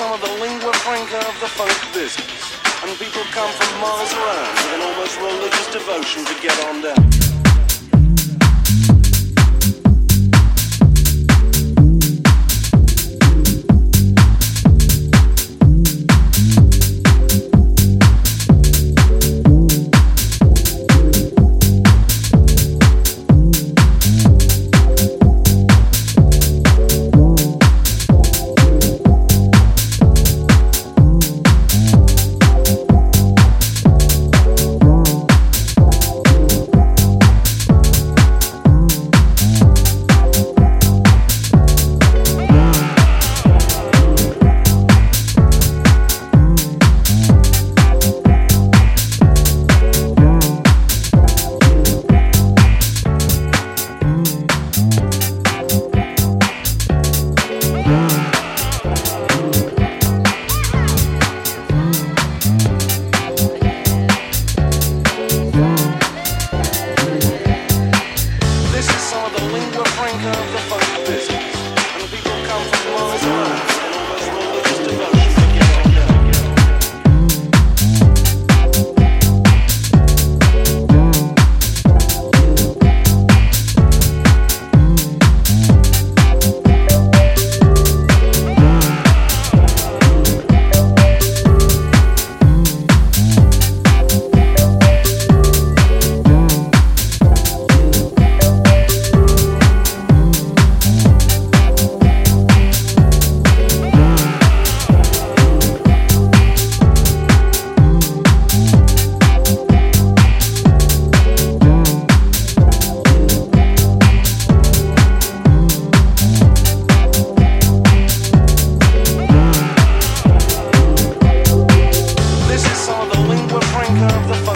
are the lingua franca of the funk business. And people come from miles around with an almost religious devotion to get on down. Of the funk